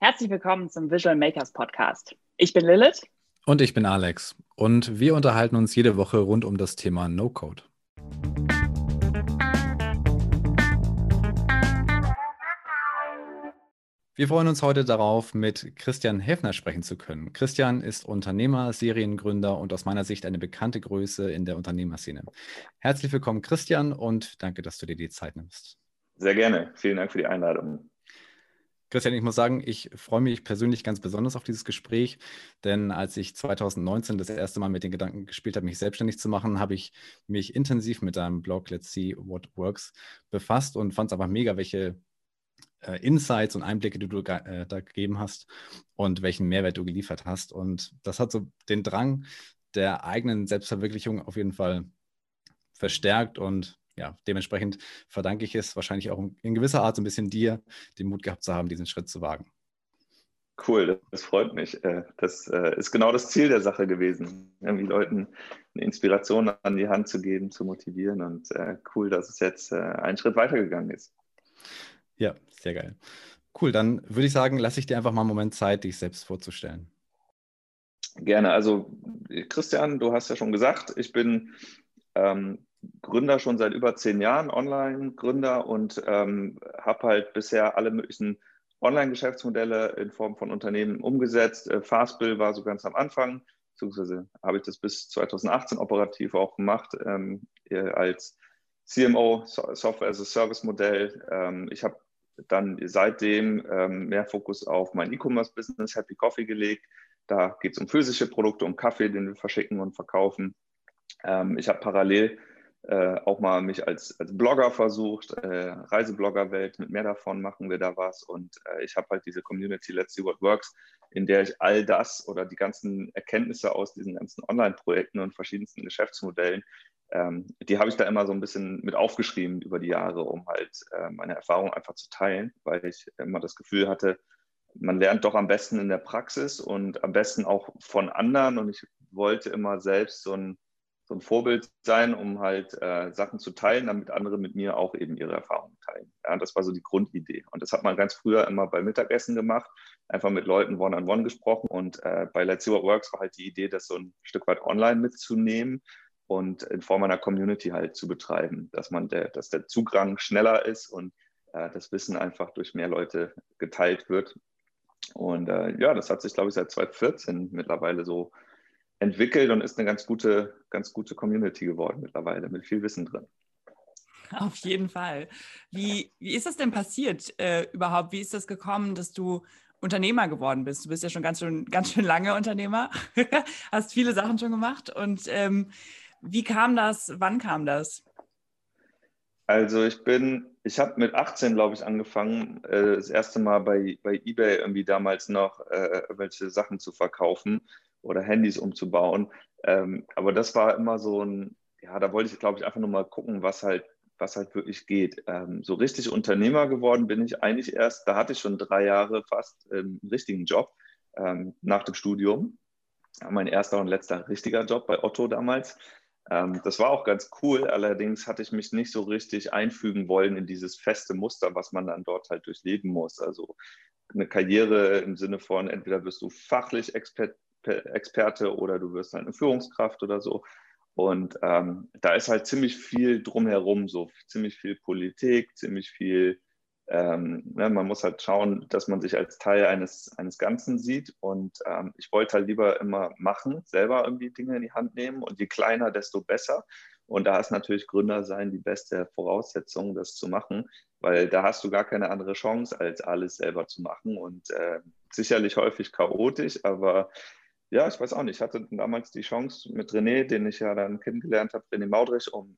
Herzlich willkommen zum Visual Makers Podcast. Ich bin Lilith. Und ich bin Alex. Und wir unterhalten uns jede Woche rund um das Thema No-Code. Wir freuen uns heute darauf, mit Christian Häfner sprechen zu können. Christian ist Unternehmer, Seriengründer und aus meiner Sicht eine bekannte Größe in der Unternehmerszene. Herzlich willkommen, Christian, und danke, dass du dir die Zeit nimmst. Sehr gerne. Vielen Dank für die Einladung. Christian, ich muss sagen, ich freue mich persönlich ganz besonders auf dieses Gespräch, denn als ich 2019 das erste Mal mit den Gedanken gespielt habe, mich selbstständig zu machen, habe ich mich intensiv mit deinem Blog Let's See What Works befasst und fand es einfach mega, welche äh, Insights und Einblicke, die du äh, da gegeben hast und welchen Mehrwert du geliefert hast. Und das hat so den Drang der eigenen Selbstverwirklichung auf jeden Fall verstärkt und ja, dementsprechend verdanke ich es wahrscheinlich auch in gewisser Art so ein bisschen dir, den Mut gehabt zu haben, diesen Schritt zu wagen. Cool, das freut mich. Äh, das äh, ist genau das Ziel der Sache gewesen, irgendwie Leuten eine Inspiration an die Hand zu geben, zu motivieren. Und äh, cool, dass es jetzt einen Schritt weitergegangen ist. Ja, sehr geil. Cool, dann würde ich sagen, lasse ich dir einfach mal einen Moment Zeit, dich selbst vorzustellen. Gerne. Also, Christian, du hast ja schon gesagt, ich bin ähm, Gründer schon seit über zehn Jahren, Online-Gründer und ähm, habe halt bisher alle möglichen Online-Geschäftsmodelle in Form von Unternehmen umgesetzt. Äh, Fastbill war so ganz am Anfang, beziehungsweise habe ich das bis 2018 operativ auch gemacht ähm, als CMO, Software as a Service Modell. Ähm, ich habe dann seitdem ähm, mehr Fokus auf mein E-Commerce-Business, Happy Coffee gelegt. Da geht es um physische Produkte, um Kaffee, den wir verschicken und verkaufen. Ähm, ich habe parallel äh, auch mal mich als, als Blogger versucht, äh, Reisebloggerwelt, mit mehr davon machen wir da was. Und äh, ich habe halt diese Community Let's See What Works, in der ich all das oder die ganzen Erkenntnisse aus diesen ganzen Online-Projekten und verschiedensten Geschäftsmodellen, ähm, die habe ich da immer so ein bisschen mit aufgeschrieben über die Jahre, um halt äh, meine Erfahrungen einfach zu teilen, weil ich immer das Gefühl hatte, man lernt doch am besten in der Praxis und am besten auch von anderen. Und ich wollte immer selbst so ein so ein Vorbild sein, um halt äh, Sachen zu teilen, damit andere mit mir auch eben ihre Erfahrungen teilen. Ja, das war so die Grundidee. Und das hat man ganz früher immer bei Mittagessen gemacht, einfach mit Leuten one-on-one -on -one gesprochen. Und äh, bei Let's See What Works war halt die Idee, das so ein Stück weit online mitzunehmen und in Form einer Community halt zu betreiben, dass man der, dass der Zugang schneller ist und äh, das Wissen einfach durch mehr Leute geteilt wird. Und äh, ja, das hat sich, glaube ich, seit 2014 mittlerweile so entwickelt und ist eine ganz gute, ganz gute Community geworden mittlerweile mit viel Wissen drin. Auf jeden Fall. Wie, wie ist das denn passiert äh, überhaupt? Wie ist das gekommen, dass du Unternehmer geworden bist? Du bist ja schon ganz schön, ganz schön lange Unternehmer, hast viele Sachen schon gemacht. Und ähm, wie kam das? Wann kam das? Also ich bin, ich habe mit 18, glaube ich, angefangen, äh, das erste Mal bei, bei eBay irgendwie damals noch äh, welche Sachen zu verkaufen oder Handys umzubauen. Ähm, aber das war immer so ein, ja, da wollte ich, glaube ich, einfach nur mal gucken, was halt, was halt wirklich geht. Ähm, so richtig Unternehmer geworden bin ich eigentlich erst, da hatte ich schon drei Jahre fast ähm, einen richtigen Job ähm, nach dem Studium. Mein erster und letzter richtiger Job bei Otto damals. Ähm, das war auch ganz cool, allerdings hatte ich mich nicht so richtig einfügen wollen in dieses feste Muster, was man dann dort halt durchleben muss. Also eine Karriere im Sinne von, entweder wirst du fachlich Expert, Experte oder du wirst halt eine Führungskraft oder so. Und ähm, da ist halt ziemlich viel drumherum, so ziemlich viel Politik, ziemlich viel, ähm, ne, man muss halt schauen, dass man sich als Teil eines, eines Ganzen sieht. Und ähm, ich wollte halt lieber immer machen, selber irgendwie Dinge in die Hand nehmen. Und je kleiner, desto besser. Und da ist natürlich Gründer sein die beste Voraussetzung, das zu machen, weil da hast du gar keine andere Chance, als alles selber zu machen. Und äh, sicherlich häufig chaotisch, aber ja, ich weiß auch nicht. Ich hatte damals die Chance mit René, den ich ja dann kennengelernt habe, René Maudrich, um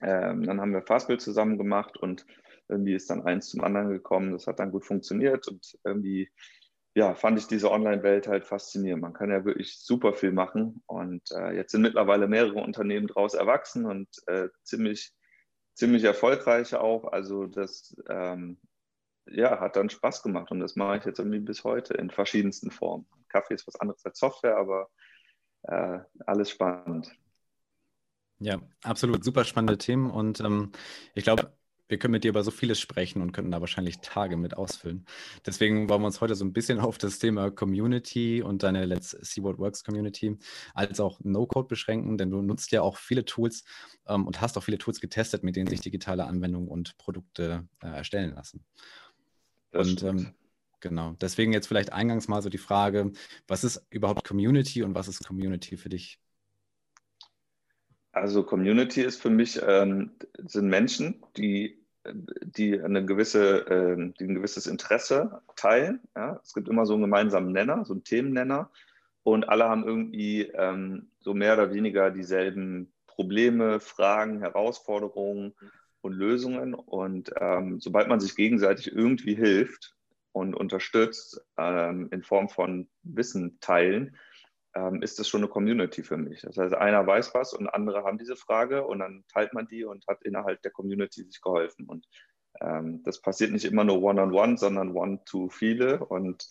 ähm, dann haben wir Fastbild zusammen gemacht und irgendwie ist dann eins zum anderen gekommen. Das hat dann gut funktioniert und irgendwie ja, fand ich diese Online-Welt halt faszinierend. Man kann ja wirklich super viel machen und äh, jetzt sind mittlerweile mehrere Unternehmen daraus erwachsen und äh, ziemlich, ziemlich erfolgreich auch. Also das ähm, ja, hat dann Spaß gemacht und das mache ich jetzt irgendwie bis heute in verschiedensten Formen. Kaffee ist was anderes als Software, aber äh, alles spannend. Ja, absolut. Super spannende Themen. Und ähm, ich glaube, wir können mit dir über so vieles sprechen und könnten da wahrscheinlich Tage mit ausfüllen. Deswegen wollen wir uns heute so ein bisschen auf das Thema Community und deine Let's See What Works Community als auch No-Code beschränken, denn du nutzt ja auch viele Tools ähm, und hast auch viele Tools getestet, mit denen sich digitale Anwendungen und Produkte äh, erstellen lassen. Das und ähm, genau, deswegen jetzt vielleicht eingangs mal so die Frage, was ist überhaupt Community und was ist Community für dich? Also Community ist für mich, ähm, sind Menschen, die, die, eine gewisse, äh, die ein gewisses Interesse teilen. Ja? Es gibt immer so einen gemeinsamen Nenner, so einen Themennenner. Und alle haben irgendwie ähm, so mehr oder weniger dieselben Probleme, Fragen, Herausforderungen und Lösungen. Und ähm, sobald man sich gegenseitig irgendwie hilft und unterstützt ähm, in Form von Wissen teilen, ähm, ist das schon eine Community für mich. Das heißt, einer weiß was und andere haben diese Frage und dann teilt man die und hat innerhalb der Community sich geholfen. Und ähm, das passiert nicht immer nur one-on-one, -on -one, sondern one-to viele. Und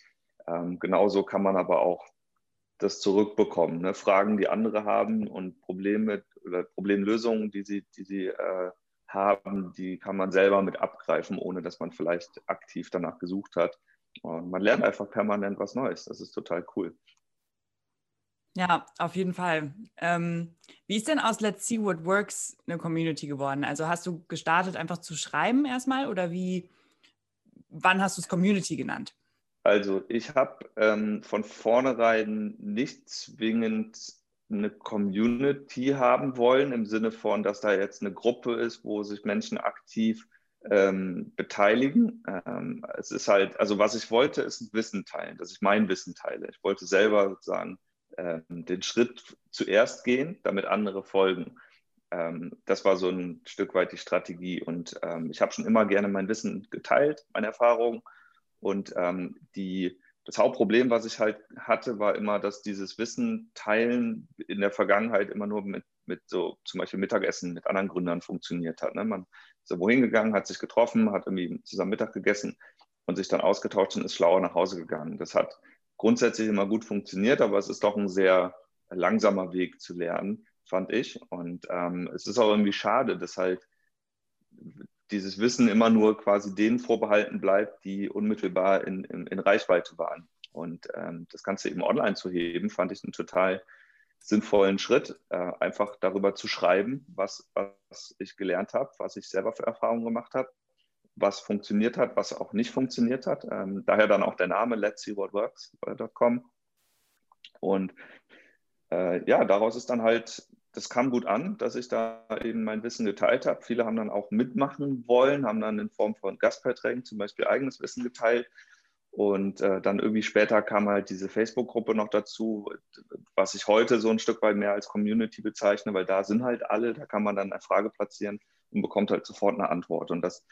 ähm, genauso kann man aber auch das zurückbekommen. Ne? Fragen, die andere haben und Probleme oder Problemlösungen, die sie, die sie äh, haben, die kann man selber mit abgreifen, ohne dass man vielleicht aktiv danach gesucht hat. Und man lernt einfach permanent was Neues. Das ist total cool. Ja, auf jeden Fall. Ähm, wie ist denn aus Let's See What Works eine Community geworden? Also hast du gestartet, einfach zu schreiben erstmal oder wie, wann hast du es Community genannt? Also ich habe ähm, von vornherein nicht zwingend eine Community haben wollen, im Sinne von, dass da jetzt eine Gruppe ist, wo sich Menschen aktiv ähm, beteiligen. Ähm, es ist halt, also was ich wollte, ist Wissen teilen, dass ich mein Wissen teile. Ich wollte selber sozusagen ähm, den Schritt zuerst gehen, damit andere folgen. Ähm, das war so ein Stück weit die Strategie. Und ähm, ich habe schon immer gerne mein Wissen geteilt, meine Erfahrungen. Und die, das Hauptproblem, was ich halt hatte, war immer, dass dieses Wissen teilen in der Vergangenheit immer nur mit, mit so zum Beispiel Mittagessen mit anderen Gründern funktioniert hat. Ne? Man ist so wohin gegangen, hat sich getroffen, hat irgendwie zusammen Mittag gegessen und sich dann ausgetauscht und ist schlauer nach Hause gegangen. Das hat grundsätzlich immer gut funktioniert, aber es ist doch ein sehr langsamer Weg zu lernen, fand ich. Und ähm, es ist auch irgendwie schade, dass halt dieses Wissen immer nur quasi denen vorbehalten bleibt, die unmittelbar in, in, in Reichweite waren. Und ähm, das Ganze eben online zu heben, fand ich einen total sinnvollen Schritt, äh, einfach darüber zu schreiben, was, was ich gelernt habe, was ich selber für Erfahrungen gemacht habe was funktioniert hat, was auch nicht funktioniert hat. Ähm, daher dann auch der Name Let's See What Works.com. Und äh, ja, daraus ist dann halt, das kam gut an, dass ich da eben mein Wissen geteilt habe. Viele haben dann auch mitmachen wollen, haben dann in Form von Gastbeiträgen zum Beispiel eigenes Wissen geteilt. Und äh, dann irgendwie später kam halt diese Facebook-Gruppe noch dazu, was ich heute so ein Stück weit mehr als Community bezeichne, weil da sind halt alle, da kann man dann eine Frage platzieren und bekommt halt sofort eine Antwort. Und das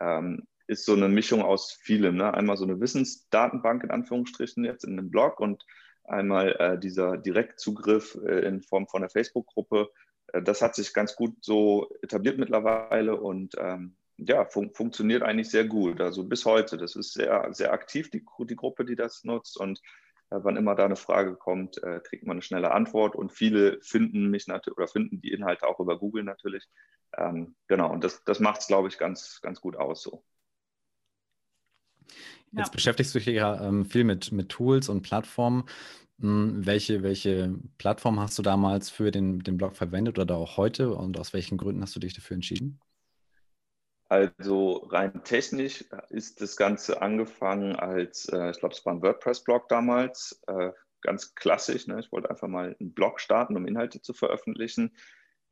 ähm, ist so eine Mischung aus vielem. Ne? Einmal so eine Wissensdatenbank in Anführungsstrichen jetzt in einem Blog und einmal äh, dieser Direktzugriff äh, in Form von einer Facebook-Gruppe. Äh, das hat sich ganz gut so etabliert mittlerweile und ähm, ja, fun funktioniert eigentlich sehr gut. Also bis heute. Das ist sehr, sehr aktiv, die, die Gruppe, die das nutzt. Und äh, wann immer da eine Frage kommt, äh, kriegt man eine schnelle Antwort. Und viele finden mich natürlich oder finden die Inhalte auch über Google natürlich. Ähm, genau, und das, das macht es, glaube ich, ganz, ganz gut aus so. Jetzt ja. beschäftigst du dich ja ähm, viel mit, mit Tools und Plattformen. Hm, welche, welche Plattform hast du damals für den, den Blog verwendet oder auch heute und aus welchen Gründen hast du dich dafür entschieden? Also rein technisch ist das Ganze angefangen als, äh, ich glaube, es war ein WordPress-Blog damals, äh, ganz klassisch. Ne? Ich wollte einfach mal einen Blog starten, um Inhalte zu veröffentlichen.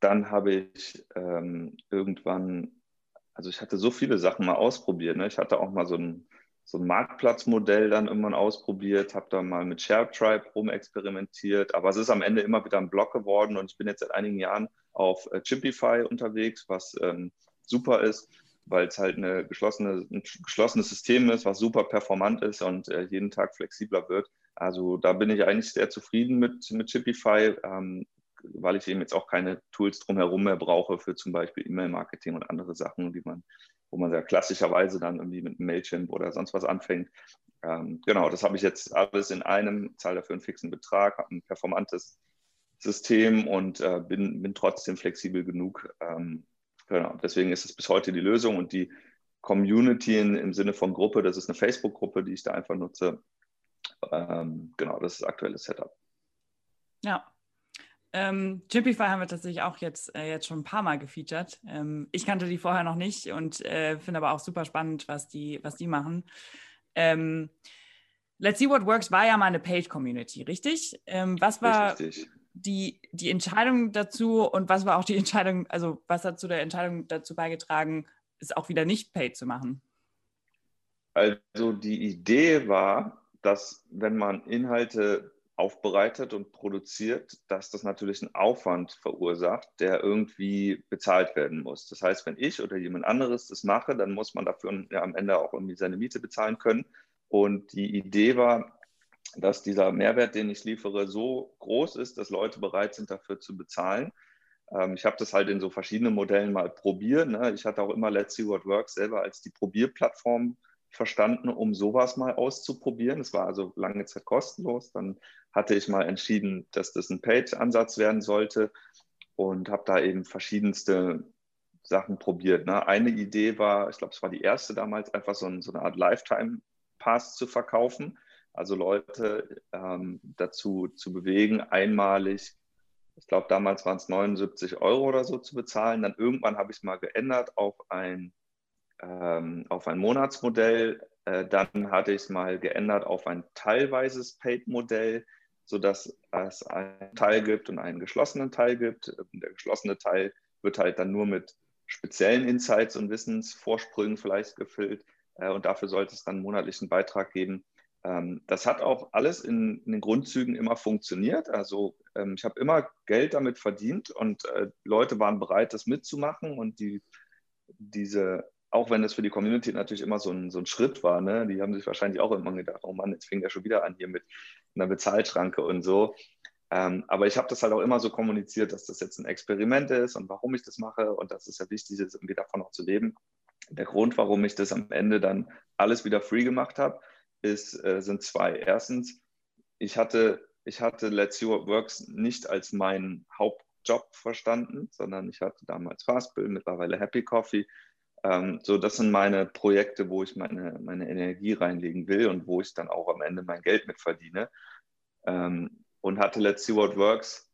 Dann habe ich ähm, irgendwann, also ich hatte so viele Sachen mal ausprobiert. Ne? Ich hatte auch mal so ein, so ein Marktplatzmodell dann irgendwann ausprobiert, habe da mal mit ShareTribe rumexperimentiert, aber es ist am Ende immer wieder ein Blog geworden und ich bin jetzt seit einigen Jahren auf äh, Chimpify unterwegs, was ähm, super ist weil es halt eine geschlossene, ein geschlossenes System ist, was super performant ist und äh, jeden Tag flexibler wird. Also da bin ich eigentlich sehr zufrieden mit, mit Shipify, ähm, weil ich eben jetzt auch keine Tools drumherum mehr brauche für zum Beispiel E-Mail-Marketing und andere Sachen, die man, wo man ja klassischerweise dann irgendwie mit Mailchimp oder sonst was anfängt. Ähm, genau, das habe ich jetzt alles in einem, zahle dafür einen fixen Betrag, habe ein performantes System und äh, bin, bin trotzdem flexibel genug, ähm, Genau, deswegen ist es bis heute die Lösung und die Community in, im Sinne von Gruppe, das ist eine Facebook-Gruppe, die ich da einfach nutze. Ähm, genau, das ist das aktuelle Setup. Ja. Ähm, Chimpify haben wir tatsächlich auch jetzt, äh, jetzt schon ein paar Mal gefeatured. Ähm, ich kannte die vorher noch nicht und äh, finde aber auch super spannend, was die, was die machen. Ähm, Let's See What Works war ja mal eine Paid-Community, richtig? Ähm, was war richtig. Die, die Entscheidung dazu und was war auch die Entscheidung, also was hat zu der Entscheidung dazu beigetragen, es auch wieder nicht Paid zu machen? Also die Idee war, dass wenn man Inhalte aufbereitet und produziert, dass das natürlich einen Aufwand verursacht, der irgendwie bezahlt werden muss. Das heißt, wenn ich oder jemand anderes das mache, dann muss man dafür ja, am Ende auch irgendwie seine Miete bezahlen können. Und die Idee war, dass dieser Mehrwert, den ich liefere, so groß ist, dass Leute bereit sind, dafür zu bezahlen. Ähm, ich habe das halt in so verschiedenen Modellen mal probiert. Ne? Ich hatte auch immer Let's See What Works selber als die Probierplattform verstanden, um sowas mal auszuprobieren. Es war also lange Zeit kostenlos. Dann hatte ich mal entschieden, dass das ein Paid-Ansatz werden sollte und habe da eben verschiedenste Sachen probiert. Ne? Eine Idee war, ich glaube, es war die erste damals, einfach so, ein, so eine Art Lifetime-Pass zu verkaufen. Also Leute ähm, dazu zu bewegen, einmalig, ich glaube, damals waren es 79 Euro oder so zu bezahlen. Dann irgendwann habe ich es mal geändert auf ein ähm, auf ein Monatsmodell. Äh, dann hatte ich es mal geändert auf ein teilweises Paid-Modell, sodass es einen Teil gibt und einen geschlossenen Teil gibt. Der geschlossene Teil wird halt dann nur mit speziellen Insights und Wissensvorsprüngen vielleicht gefüllt. Äh, und dafür sollte es dann monatlichen Beitrag geben. Ähm, das hat auch alles in, in, den Grundzügen immer funktioniert. Also ähm, ich habe immer Geld damit verdient und äh, Leute waren bereit, das mitzumachen und die, diese auch wenn es für die Community natürlich immer so ein, so ein Schritt war, ne? die haben sich wahrscheinlich auch immer gedacht, oh Mann, jetzt fängt er schon wieder an hier mit einer Bezahlschranke und so. Ähm, aber ich habe das halt auch immer so kommuniziert, dass das jetzt ein Experiment ist und warum ich das mache und dass es ja wichtig ist, irgendwie davon auch zu leben. Der Grund, warum ich das am Ende dann alles wieder free gemacht habe, ist, äh, sind zwei. Erstens, ich hatte, ich hatte Let's What Works nicht als meinen Hauptjob verstanden, sondern ich hatte damals Fastbill, mittlerweile Happy Coffee ähm, so, das sind meine Projekte, wo ich meine, meine Energie reinlegen will und wo ich dann auch am Ende mein Geld mit verdiene. Ähm, und hatte Let's See What Works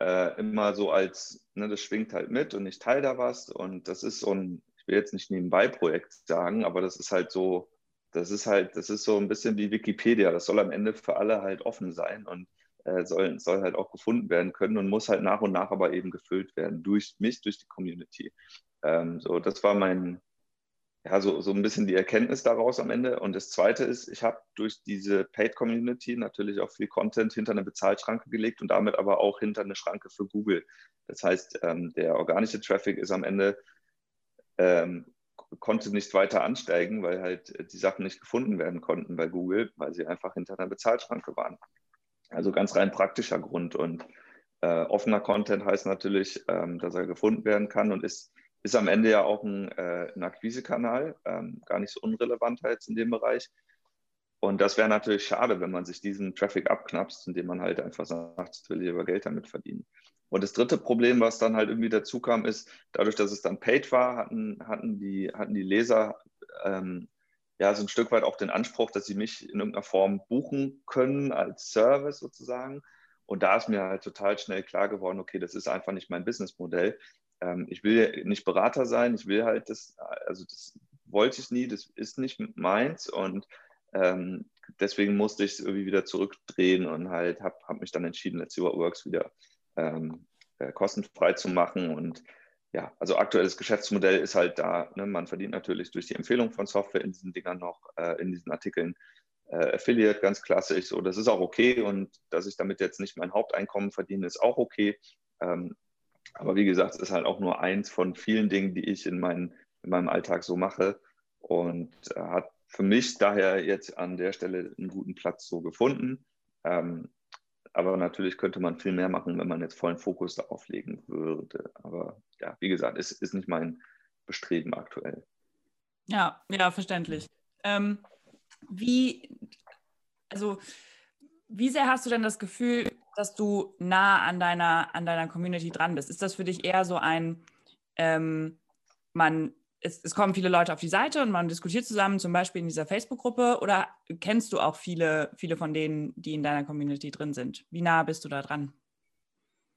äh, immer so als, ne, das schwingt halt mit und ich teile da was. Und das ist so ein, ich will jetzt nicht nebenbei Projekt sagen, aber das ist halt so, das ist halt, das ist so ein bisschen wie Wikipedia. Das soll am Ende für alle halt offen sein und äh, soll, soll halt auch gefunden werden können und muss halt nach und nach aber eben gefüllt werden durch mich, durch die Community. Ähm, so, das war mein, ja, so, so ein bisschen die Erkenntnis daraus am Ende. Und das Zweite ist, ich habe durch diese Paid-Community natürlich auch viel Content hinter eine Bezahlschranke gelegt und damit aber auch hinter eine Schranke für Google. Das heißt, ähm, der organische Traffic ist am Ende, ähm, konnte nicht weiter ansteigen, weil halt die Sachen nicht gefunden werden konnten bei Google, weil sie einfach hinter einer Bezahlschranke waren. Also ganz rein praktischer Grund. Und äh, offener Content heißt natürlich, ähm, dass er gefunden werden kann und ist ist am Ende ja auch ein, äh, ein Akquisekanal, ähm, gar nicht so unrelevant jetzt in dem Bereich. Und das wäre natürlich schade, wenn man sich diesen Traffic abknapst, indem man halt einfach sagt, ich will lieber Geld damit verdienen. Und das dritte Problem, was dann halt irgendwie dazu kam, ist, dadurch, dass es dann paid war, hatten, hatten, die, hatten die Leser ähm, ja so ein Stück weit auch den Anspruch, dass sie mich in irgendeiner Form buchen können als Service sozusagen. Und da ist mir halt total schnell klar geworden, okay, das ist einfach nicht mein Businessmodell ähm, ich will nicht Berater sein, ich will halt das, also das wollte ich nie, das ist nicht meins und ähm, deswegen musste ich es irgendwie wieder zurückdrehen und halt habe hab mich dann entschieden, Let's See What Works wieder ähm, äh, kostenfrei zu machen und ja, also aktuelles Geschäftsmodell ist halt da, ne, man verdient natürlich durch die Empfehlung von Software in diesen Dingern noch, äh, in diesen Artikeln äh, Affiliate, ganz klassisch, so, das ist auch okay und dass ich damit jetzt nicht mein Haupteinkommen verdiene, ist auch okay. Ähm, aber wie gesagt, es ist halt auch nur eins von vielen Dingen, die ich in, mein, in meinem Alltag so mache und äh, hat für mich daher jetzt an der Stelle einen guten Platz so gefunden. Ähm, aber natürlich könnte man viel mehr machen, wenn man jetzt vollen Fokus darauf legen würde. Aber ja, wie gesagt, es ist nicht mein Bestreben aktuell. Ja, ja, verständlich. Ähm, wie, also, wie sehr hast du denn das Gefühl, dass du nah an deiner, an deiner Community dran bist? Ist das für dich eher so ein, ähm, man, es, es, kommen viele Leute auf die Seite und man diskutiert zusammen, zum Beispiel in dieser Facebook-Gruppe, oder kennst du auch viele, viele von denen, die in deiner Community drin sind? Wie nah bist du da dran?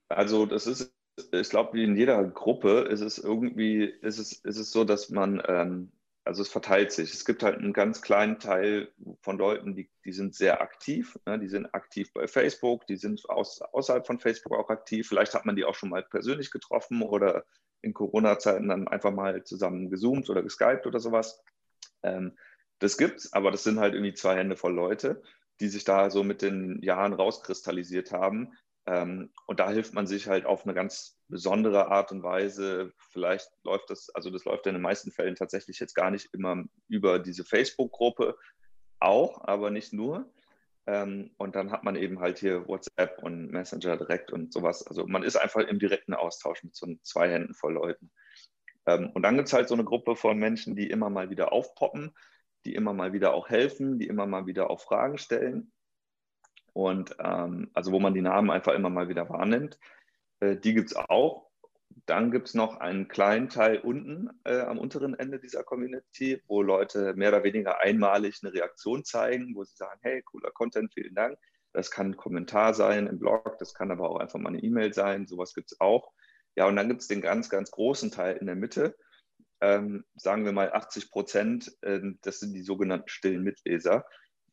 Also das ist, ich glaube, wie in jeder Gruppe ist es irgendwie, ist es, ist es so, dass man ähm, also es verteilt sich. Es gibt halt einen ganz kleinen Teil von Leuten, die, die sind sehr aktiv. Ne? Die sind aktiv bei Facebook, die sind aus, außerhalb von Facebook auch aktiv. Vielleicht hat man die auch schon mal persönlich getroffen oder in Corona-Zeiten dann einfach mal zusammen gezoomt oder geskypt oder sowas. Ähm, das gibt's, aber das sind halt irgendwie zwei Hände voll Leute, die sich da so mit den Jahren rauskristallisiert haben, ähm, und da hilft man sich halt auf eine ganz besondere Art und Weise. Vielleicht läuft das, also das läuft in den meisten Fällen tatsächlich jetzt gar nicht immer über diese Facebook-Gruppe, auch, aber nicht nur. Ähm, und dann hat man eben halt hier WhatsApp und Messenger direkt und sowas. Also man ist einfach im direkten Austausch mit so zwei Händen voll Leuten. Ähm, und dann gibt es halt so eine Gruppe von Menschen, die immer mal wieder aufpoppen, die immer mal wieder auch helfen, die immer mal wieder auch Fragen stellen. Und ähm, also wo man die Namen einfach immer mal wieder wahrnimmt. Äh, die gibt es auch. Dann gibt es noch einen kleinen Teil unten äh, am unteren Ende dieser Community, wo Leute mehr oder weniger einmalig eine Reaktion zeigen, wo sie sagen, hey, cooler Content, vielen Dank. Das kann ein Kommentar sein im Blog, das kann aber auch einfach mal eine E-Mail sein, sowas gibt es auch. Ja, und dann gibt es den ganz, ganz großen Teil in der Mitte, ähm, sagen wir mal 80 Prozent, äh, das sind die sogenannten stillen Mitleser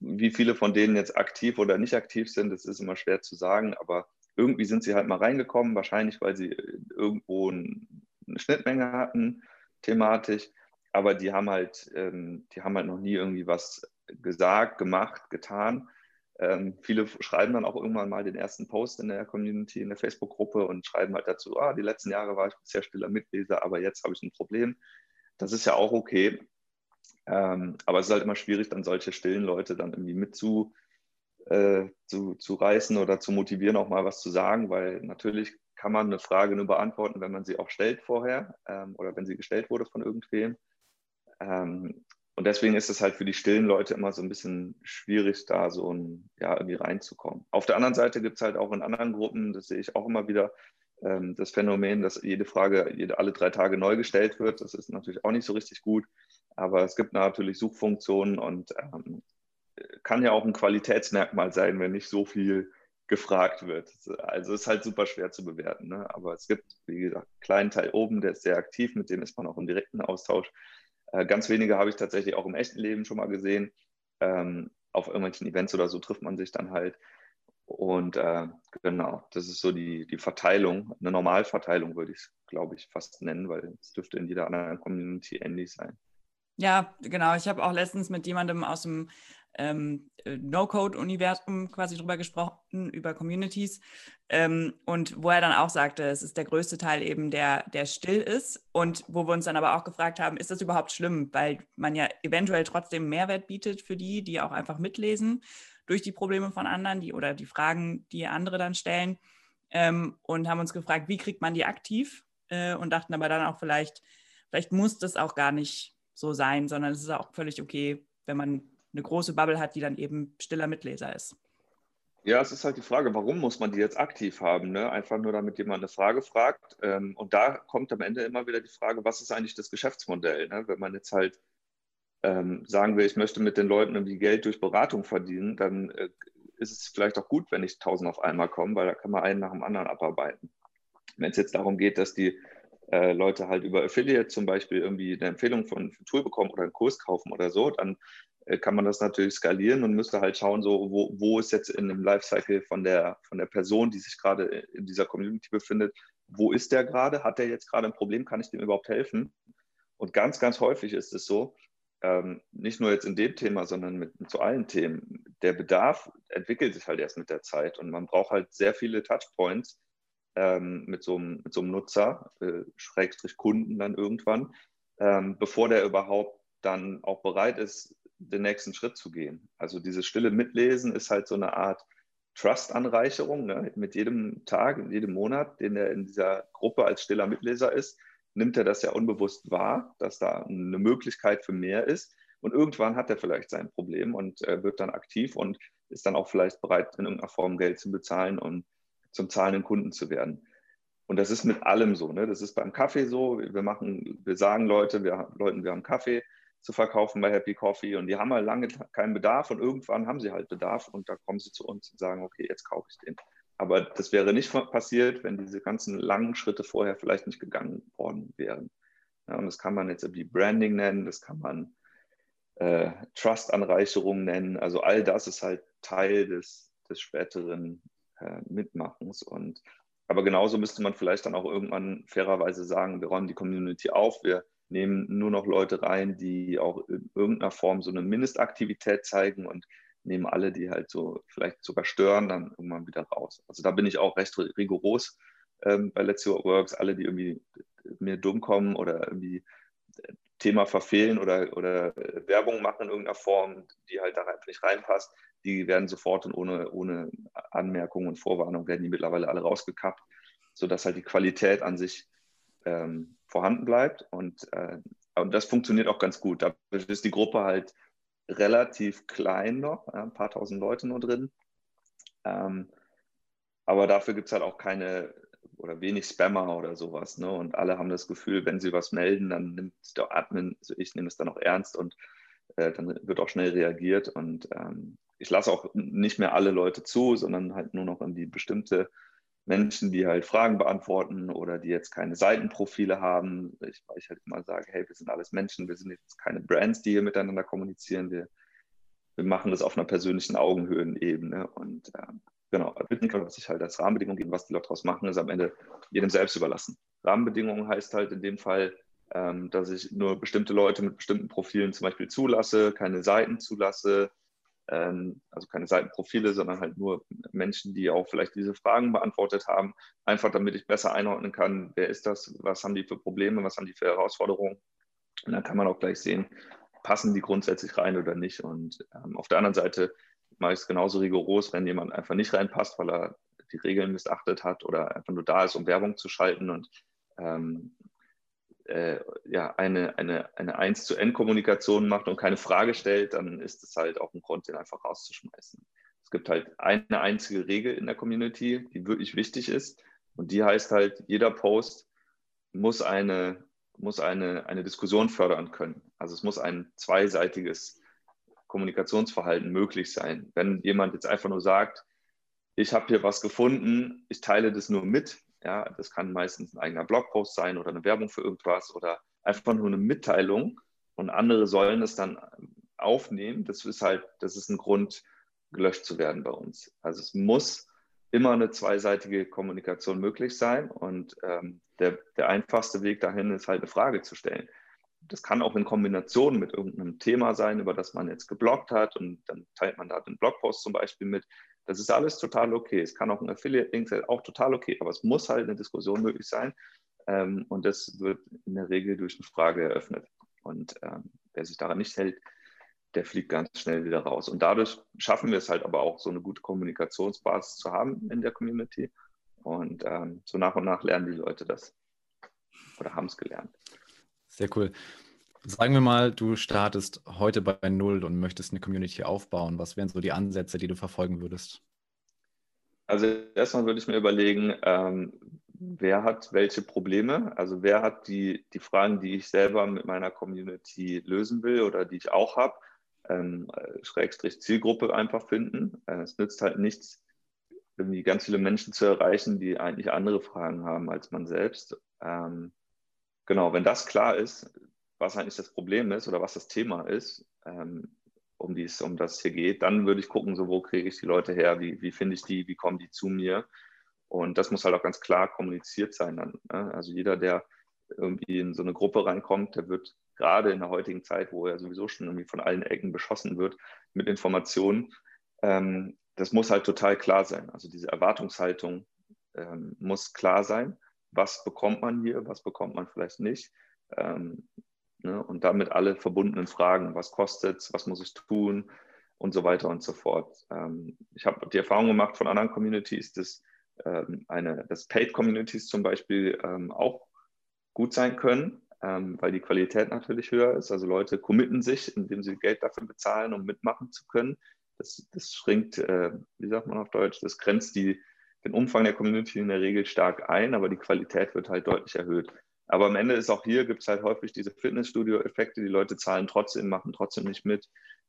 wie viele von denen jetzt aktiv oder nicht aktiv sind, das ist immer schwer zu sagen, aber irgendwie sind sie halt mal reingekommen, wahrscheinlich weil sie irgendwo eine Schnittmenge hatten, thematisch, aber die haben halt, ähm, die haben halt noch nie irgendwie was gesagt, gemacht, getan. Ähm, viele schreiben dann auch irgendwann mal den ersten Post in der Community, in der Facebook-Gruppe und schreiben halt dazu, ah, die letzten Jahre war ich bisher stiller Mitleser, aber jetzt habe ich ein Problem. Das ist ja auch okay. Ähm, aber es ist halt immer schwierig, dann solche stillen Leute dann irgendwie mit zu, äh, zu, zu reißen oder zu motivieren, auch mal was zu sagen, weil natürlich kann man eine Frage nur beantworten, wenn man sie auch stellt vorher ähm, oder wenn sie gestellt wurde von irgendwem. Ähm, und deswegen ist es halt für die stillen Leute immer so ein bisschen schwierig, da so ein, ja, irgendwie reinzukommen. Auf der anderen Seite gibt es halt auch in anderen Gruppen, das sehe ich auch immer wieder, ähm, das Phänomen, dass jede Frage jede, alle drei Tage neu gestellt wird. Das ist natürlich auch nicht so richtig gut. Aber es gibt natürlich Suchfunktionen und ähm, kann ja auch ein Qualitätsmerkmal sein, wenn nicht so viel gefragt wird. Also ist halt super schwer zu bewerten. Ne? Aber es gibt, wie gesagt, einen kleinen Teil oben, der ist sehr aktiv, mit dem ist man auch im direkten Austausch. Äh, ganz wenige habe ich tatsächlich auch im echten Leben schon mal gesehen. Ähm, auf irgendwelchen Events oder so trifft man sich dann halt. Und äh, genau, das ist so die, die Verteilung, eine Normalverteilung würde ich es, glaube ich, fast nennen, weil es dürfte in jeder anderen Community ähnlich sein. Ja, genau. Ich habe auch letztens mit jemandem aus dem ähm, äh, No-Code-Universum quasi drüber gesprochen, über Communities. Ähm, und wo er dann auch sagte, es ist der größte Teil eben, der, der still ist. Und wo wir uns dann aber auch gefragt haben, ist das überhaupt schlimm? Weil man ja eventuell trotzdem Mehrwert bietet für die, die auch einfach mitlesen durch die Probleme von anderen, die oder die Fragen, die andere dann stellen. Ähm, und haben uns gefragt, wie kriegt man die aktiv? Äh, und dachten aber dann auch vielleicht, vielleicht muss das auch gar nicht so sein, sondern es ist auch völlig okay, wenn man eine große Bubble hat, die dann eben stiller Mitleser ist. Ja, es ist halt die Frage, warum muss man die jetzt aktiv haben? Ne? Einfach nur, damit jemand eine Frage fragt. Ähm, und da kommt am Ende immer wieder die Frage, was ist eigentlich das Geschäftsmodell? Ne? Wenn man jetzt halt ähm, sagen will, ich möchte mit den Leuten irgendwie Geld durch Beratung verdienen, dann äh, ist es vielleicht auch gut, wenn ich tausend auf einmal komme, weil da kann man einen nach dem anderen abarbeiten. Wenn es jetzt darum geht, dass die äh, Leute halt über Affiliate zum Beispiel irgendwie eine Empfehlung von einem Tool bekommen oder einen Kurs kaufen oder so, dann äh, kann man das natürlich skalieren und müsste halt schauen, so wo, wo ist jetzt in dem Lifecycle von der, von der Person, die sich gerade in dieser Community befindet, wo ist der gerade? Hat der jetzt gerade ein Problem? Kann ich dem überhaupt helfen? Und ganz, ganz häufig ist es so, ähm, nicht nur jetzt in dem Thema, sondern mit, so allen Themen, der Bedarf entwickelt sich halt erst mit der Zeit und man braucht halt sehr viele Touchpoints, ähm, mit, so einem, mit so einem Nutzer, äh, Schrägstrich Kunden dann irgendwann, ähm, bevor der überhaupt dann auch bereit ist, den nächsten Schritt zu gehen. Also dieses stille Mitlesen ist halt so eine Art Trust-Anreicherung. Ne? Mit jedem Tag, jedem Monat, den er in dieser Gruppe als stiller Mitleser ist, nimmt er das ja unbewusst wahr, dass da eine Möglichkeit für mehr ist. Und irgendwann hat er vielleicht sein Problem und äh, wird dann aktiv und ist dann auch vielleicht bereit, in irgendeiner Form Geld zu bezahlen und zum zahlenden Kunden zu werden. und das ist mit allem so. Ne? Das ist beim Kaffee so. Wir machen, wir sagen Leute, wir, Leuten, wir haben Kaffee zu verkaufen bei Happy Coffee und die haben halt lange keinen Bedarf und irgendwann haben sie halt Bedarf und da kommen sie zu uns und sagen, okay, jetzt kaufe ich den. Aber das wäre nicht passiert, wenn diese ganzen langen Schritte vorher vielleicht nicht gegangen worden wären. Ja, und das kann man jetzt irgendwie Branding nennen, das kann man äh, Trust-Anreicherung nennen. Also all das ist halt Teil des, des späteren äh, Mitmachens. Und aber genauso müsste man vielleicht dann auch irgendwann fairerweise sagen, wir räumen die Community auf, wir nehmen nur noch Leute rein, die auch in irgendeiner Form so eine Mindestaktivität zeigen und nehmen alle, die halt so vielleicht sogar stören, dann irgendwann wieder raus. Also da bin ich auch recht rigoros ähm, bei Let's What Works. Alle, die irgendwie mir dumm kommen oder irgendwie Thema verfehlen oder, oder Werbung machen in irgendeiner Form, die halt da einfach nicht reinpasst, die werden sofort und ohne, ohne Anmerkungen und Vorwarnung werden die mittlerweile alle rausgekappt, sodass halt die Qualität an sich ähm, vorhanden bleibt. Und, äh, und das funktioniert auch ganz gut. Da ist die Gruppe halt relativ klein noch, ein paar tausend Leute nur drin. Ähm, aber dafür gibt es halt auch keine oder wenig Spammer oder sowas. Ne? Und alle haben das Gefühl, wenn sie was melden, dann nimmt der Admin, also ich nehme es dann auch ernst und äh, dann wird auch schnell reagiert. Und ähm, ich lasse auch nicht mehr alle Leute zu, sondern halt nur noch in die bestimmte Menschen, die halt Fragen beantworten oder die jetzt keine Seitenprofile haben. Ich, weil ich halt immer sage, hey, wir sind alles Menschen, wir sind jetzt keine Brands, die hier miteinander kommunizieren. Wir, wir machen das auf einer persönlichen Augenhöhenebene. Und äh, genau, was ich halt als Rahmenbedingung gebe, was die Leute daraus machen, ist am Ende jedem selbst überlassen. Rahmenbedingungen heißt halt in dem Fall, ähm, dass ich nur bestimmte Leute mit bestimmten Profilen zum Beispiel zulasse, keine Seiten zulasse, ähm, also keine Seitenprofile, sondern halt nur Menschen, die auch vielleicht diese Fragen beantwortet haben, einfach damit ich besser einordnen kann, wer ist das, was haben die für Probleme, was haben die für Herausforderungen. Und dann kann man auch gleich sehen, passen die grundsätzlich rein oder nicht. Und ähm, auf der anderen Seite mache ich es genauso rigoros, wenn jemand einfach nicht reinpasst, weil er die Regeln missachtet hat oder einfach nur da ist, um Werbung zu schalten und ähm, äh, ja, eine, eine, eine 1 zu N-Kommunikation macht und keine Frage stellt, dann ist es halt auch ein Grund, den einfach rauszuschmeißen. Es gibt halt eine einzige Regel in der Community, die wirklich wichtig ist. Und die heißt halt, jeder Post muss eine, muss eine, eine Diskussion fördern können. Also es muss ein zweiseitiges Kommunikationsverhalten möglich sein. Wenn jemand jetzt einfach nur sagt, ich habe hier was gefunden, ich teile das nur mit, ja, das kann meistens ein eigener Blogpost sein oder eine Werbung für irgendwas oder einfach nur eine Mitteilung und andere sollen es dann aufnehmen. Das ist halt, das ist ein Grund, gelöscht zu werden bei uns. Also es muss immer eine zweiseitige Kommunikation möglich sein und ähm, der, der einfachste Weg dahin ist halt eine Frage zu stellen. Das kann auch in Kombination mit irgendeinem Thema sein, über das man jetzt geblockt hat und dann teilt man da den Blogpost zum Beispiel mit. Das ist alles total okay. Es kann auch ein Affiliate-Link sein, auch total okay. Aber es muss halt eine Diskussion möglich sein. Ähm, und das wird in der Regel durch eine Frage eröffnet. Und ähm, wer sich daran nicht hält, der fliegt ganz schnell wieder raus. Und dadurch schaffen wir es halt aber auch, so eine gute Kommunikationsbasis zu haben in der Community. Und ähm, so nach und nach lernen die Leute das oder haben es gelernt. Sehr cool. Sagen wir mal, du startest heute bei Null und möchtest eine Community aufbauen. Was wären so die Ansätze, die du verfolgen würdest? Also erstmal würde ich mir überlegen, ähm, wer hat welche Probleme? Also wer hat die, die Fragen, die ich selber mit meiner Community lösen will oder die ich auch habe, ähm, Schrägstrich Zielgruppe einfach finden. Äh, es nützt halt nichts, irgendwie ganz viele Menschen zu erreichen, die eigentlich andere Fragen haben als man selbst. Ähm, genau, wenn das klar ist, was eigentlich das Problem ist oder was das Thema ist, ähm, um, dies, um das hier geht, dann würde ich gucken, so wo kriege ich die Leute her, wie, wie finde ich die, wie kommen die zu mir. Und das muss halt auch ganz klar kommuniziert sein dann. Ne? Also jeder, der irgendwie in so eine Gruppe reinkommt, der wird gerade in der heutigen Zeit, wo er sowieso schon irgendwie von allen Ecken beschossen wird mit Informationen, ähm, das muss halt total klar sein. Also diese Erwartungshaltung ähm, muss klar sein. Was bekommt man hier, was bekommt man vielleicht nicht? Ähm, Ne? Und damit alle verbundenen Fragen, was kostet es, was muss ich tun und so weiter und so fort. Ähm, ich habe die Erfahrung gemacht von anderen Communities, dass, ähm, eine, dass Paid-Communities zum Beispiel ähm, auch gut sein können, ähm, weil die Qualität natürlich höher ist. Also Leute committen sich, indem sie Geld dafür bezahlen, um mitmachen zu können. Das, das schränkt, äh, wie sagt man auf Deutsch, das grenzt die, den Umfang der Community in der Regel stark ein, aber die Qualität wird halt deutlich erhöht. Aber am Ende ist auch hier, gibt es halt häufig diese Fitnessstudio-Effekte, die Leute zahlen trotzdem, machen trotzdem nicht mit.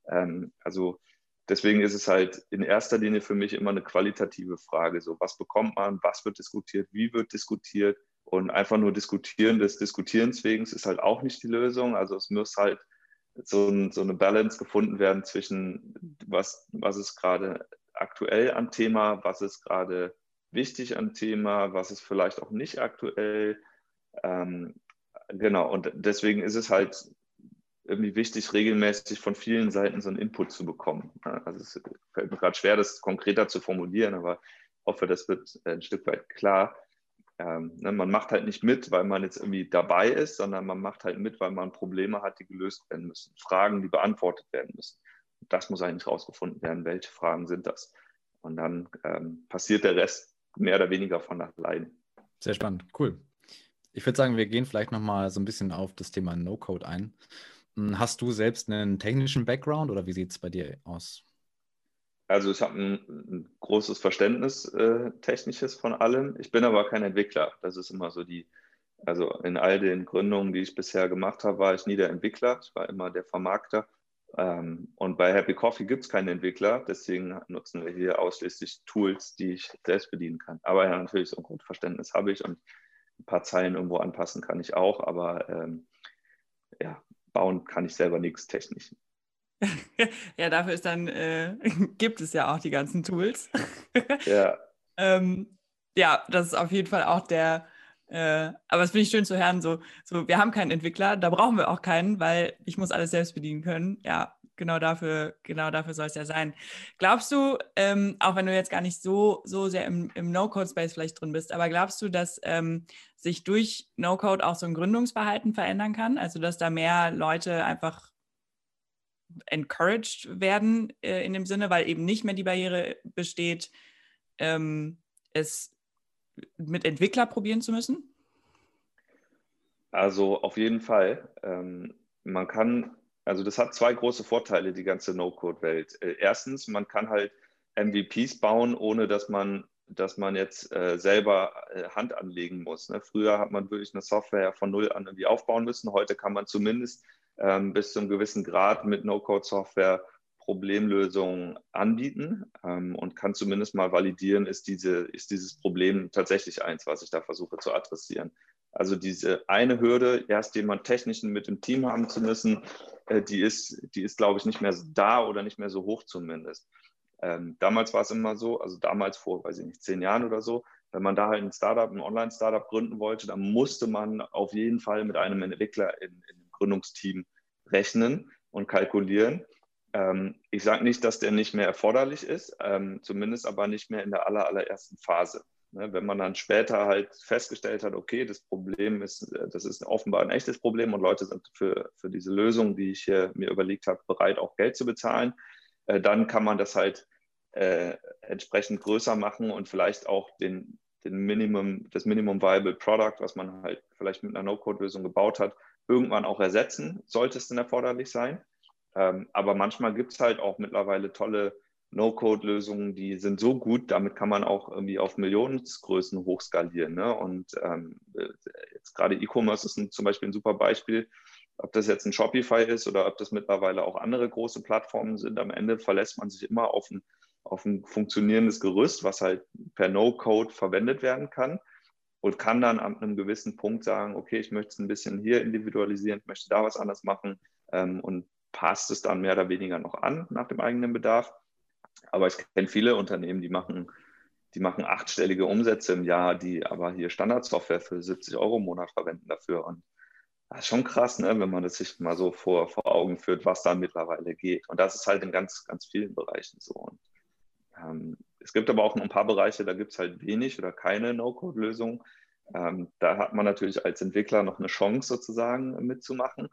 Ähm, also deswegen ist es halt in erster Linie für mich immer eine qualitative Frage. So, was bekommt man, was wird diskutiert, wie wird diskutiert? Und einfach nur diskutieren des Diskutierens wegen ist halt auch nicht die Lösung. Also es muss halt so, ein, so eine Balance gefunden werden zwischen, was, was ist gerade aktuell am Thema, was ist gerade wichtig am Thema, was ist vielleicht auch nicht aktuell. Ähm, genau, und deswegen ist es halt irgendwie wichtig, regelmäßig von vielen Seiten so einen Input zu bekommen. Also es fällt mir gerade schwer, das konkreter zu formulieren, aber ich hoffe, das wird ein Stück weit klar. Ähm, ne, man macht halt nicht mit, weil man jetzt irgendwie dabei ist, sondern man macht halt mit, weil man Probleme hat, die gelöst werden müssen, Fragen, die beantwortet werden müssen. Und das muss eigentlich herausgefunden werden, welche Fragen sind das. Und dann ähm, passiert der Rest mehr oder weniger von allein. Sehr spannend, cool. Ich würde sagen, wir gehen vielleicht nochmal so ein bisschen auf das Thema No-Code ein. Hm, hast du selbst einen technischen Background oder wie sieht es bei dir aus? Also ich habe ein, ein, großes Verständnis äh, technisches von allem. Ich bin aber kein Entwickler. Das ist immer so die, also in all den Gründungen, die ich bisher gemacht habe, war ich nie der Entwickler. Ich war immer der Vermarkter. Ähm, und bei Happy Coffee gibt es keinen Entwickler. Deswegen nutzen wir hier ausschließlich Tools, die ich selbst bedienen kann. Aber ja, natürlich so ein Grundverständnis habe ich und ein paar Zeilen irgendwo anpassen kann ich auch. Aber ähm, ja, bauen kann ich selber nichts technisch. ja, dafür ist dann, äh, gibt es ja auch die ganzen Tools. ja. ähm, ja, das ist auf jeden Fall auch der, äh, aber es finde ich schön zu hören, so, so, wir haben keinen Entwickler, da brauchen wir auch keinen, weil ich muss alles selbst bedienen können. Ja, genau dafür, genau dafür soll es ja sein. Glaubst du, ähm, auch wenn du jetzt gar nicht so, so sehr im, im No-Code-Space vielleicht drin bist, aber glaubst du, dass ähm, sich durch No-Code auch so ein Gründungsverhalten verändern kann? Also dass da mehr Leute einfach encouraged werden äh, in dem Sinne, weil eben nicht mehr die Barriere besteht, ähm, es mit Entwickler probieren zu müssen? Also auf jeden Fall. Ähm, man kann, also das hat zwei große Vorteile, die ganze No-Code-Welt. Äh, erstens, man kann halt MVPs bauen, ohne dass man, dass man jetzt äh, selber äh, Hand anlegen muss. Ne? Früher hat man wirklich eine Software von null an irgendwie aufbauen müssen. Heute kann man zumindest ähm, bis zu einem gewissen Grad mit No-Code-Software Problemlösungen anbieten ähm, und kann zumindest mal validieren, ist, diese, ist dieses Problem tatsächlich eins, was ich da versuche zu adressieren. Also diese eine Hürde, erst jemand Technischen mit dem Team haben zu müssen, äh, die ist, die ist, glaube ich, nicht mehr da oder nicht mehr so hoch zumindest. Ähm, damals war es immer so, also damals vor, weiß ich nicht, zehn Jahren oder so, wenn man da halt ein Startup, ein Online-Startup gründen wollte, dann musste man auf jeden Fall mit einem Entwickler in, in Gründungsteam rechnen und kalkulieren. Ähm, ich sage nicht, dass der nicht mehr erforderlich ist, ähm, zumindest aber nicht mehr in der aller, allerersten Phase. Ne, wenn man dann später halt festgestellt hat, okay, das Problem ist, äh, das ist offenbar ein echtes Problem und Leute sind für, für diese Lösung, die ich hier mir überlegt habe, bereit, auch Geld zu bezahlen, äh, dann kann man das halt äh, entsprechend größer machen und vielleicht auch den, den Minimum, das Minimum Viable Product, was man halt vielleicht mit einer No-Code-Lösung gebaut hat, irgendwann auch ersetzen, sollte es denn erforderlich sein. Ähm, aber manchmal gibt es halt auch mittlerweile tolle No-Code-Lösungen, die sind so gut, damit kann man auch irgendwie auf Millionensgrößen hochskalieren. Ne? Und ähm, jetzt gerade E-Commerce ist ein, zum Beispiel ein super Beispiel. Ob das jetzt ein Shopify ist oder ob das mittlerweile auch andere große Plattformen sind, am Ende verlässt man sich immer auf ein, auf ein funktionierendes Gerüst, was halt per No-Code verwendet werden kann und kann dann an einem gewissen Punkt sagen, okay, ich möchte es ein bisschen hier individualisieren, möchte da was anders machen ähm, und passt es dann mehr oder weniger noch an nach dem eigenen Bedarf. Aber ich kenne viele Unternehmen, die machen, die machen achtstellige Umsätze im Jahr, die aber hier Standardsoftware für 70 Euro im Monat verwenden dafür. Und das ist schon krass, ne, wenn man das sich mal so vor, vor Augen führt, was da mittlerweile geht. Und das ist halt in ganz, ganz vielen Bereichen so. Und, ähm, es gibt aber auch ein paar Bereiche, da gibt es halt wenig oder keine No-Code-Lösung. Ähm, da hat man natürlich als Entwickler noch eine Chance sozusagen mitzumachen.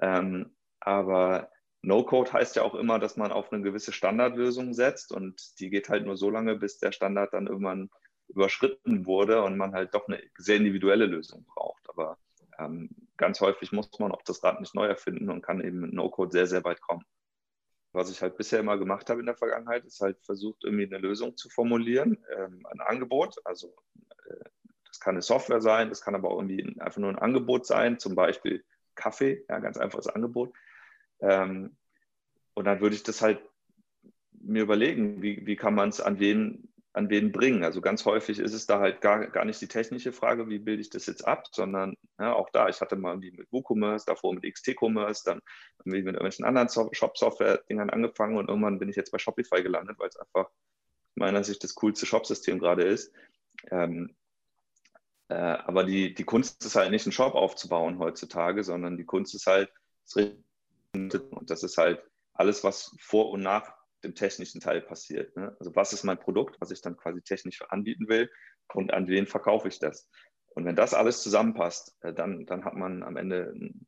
Ähm, aber No-Code heißt ja auch immer, dass man auf eine gewisse Standardlösung setzt und die geht halt nur so lange, bis der Standard dann irgendwann überschritten wurde und man halt doch eine sehr individuelle Lösung braucht. Aber ähm, ganz häufig muss man auch das Rad nicht neu erfinden und kann eben mit No-Code sehr, sehr weit kommen. was ich halt bisher immer gemacht habe in der Vergangenheit, ist halt versucht, irgendwie eine Lösung zu formulieren, ähm, ein Angebot. Also äh, das kann eine Software sein, das kann aber auch irgendwie einfach nur ein Angebot sein, zum Beispiel Kaffee, ja, ganz einfaches Angebot. Ähm, und dann würde ich das halt mir überlegen, wie, wie kann man es an wen an wen bringen. Also ganz häufig ist es da halt gar, gar nicht die technische Frage, wie bilde ich das jetzt ab, sondern ja, auch da, ich hatte mal irgendwie mit WooCommerce, davor mit XT-Commerce, dann irgendwie mit irgendwelchen anderen Shop-Software-Dingern angefangen und irgendwann bin ich jetzt bei Shopify gelandet, weil es einfach meiner Sicht das coolste Shop-System gerade ist. Ähm, äh, aber die, die Kunst ist halt nicht, einen Shop aufzubauen heutzutage, sondern die Kunst ist halt, und das ist halt alles, was vor und nach dem technischen Teil passiert. Ne? Also was ist mein Produkt, was ich dann quasi technisch anbieten will und an wen verkaufe ich das? Und wenn das alles zusammenpasst, äh, dann, dann hat man am Ende einen,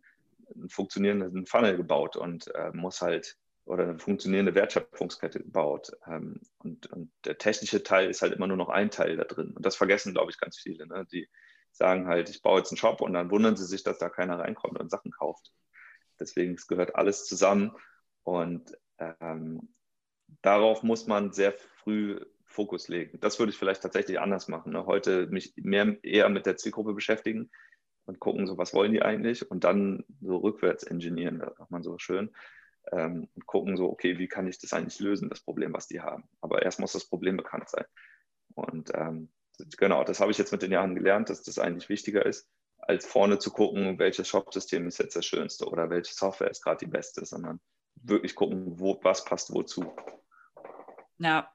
einen funktionierenden Funnel gebaut und äh, muss halt oder eine funktionierende Wertschöpfungskette gebaut. Ähm, und, und, der technische Teil ist halt immer nur noch ein Teil da drin. Und das vergessen, glaube ich, ganz viele. Ne? Die sagen halt, ich baue jetzt einen Shop und dann wundern sie sich, dass da keiner reinkommt und Sachen kauft. Deswegen es gehört alles zusammen. Und ähm, darauf muss man sehr früh Fokus legen. Das würde ich vielleicht tatsächlich anders machen. Ne? Heute mich mehr eher mit der Zielgruppe beschäftigen und gucken, so was wollen die eigentlich und dann so rückwärts ingenieren, das macht man so schön. Ähm, und gucken so, okay, wie kann ich das eigentlich lösen, das Problem, was die haben. Aber erst muss das Problem bekannt sein. Und ähm, genau, das habe ich jetzt mit den Jahren gelernt, dass das eigentlich wichtiger ist, als vorne zu gucken, welches Shop-System ist jetzt das schönste oder welche Software ist gerade die beste, sondern wirklich gucken, wo, was passt wozu. Ja,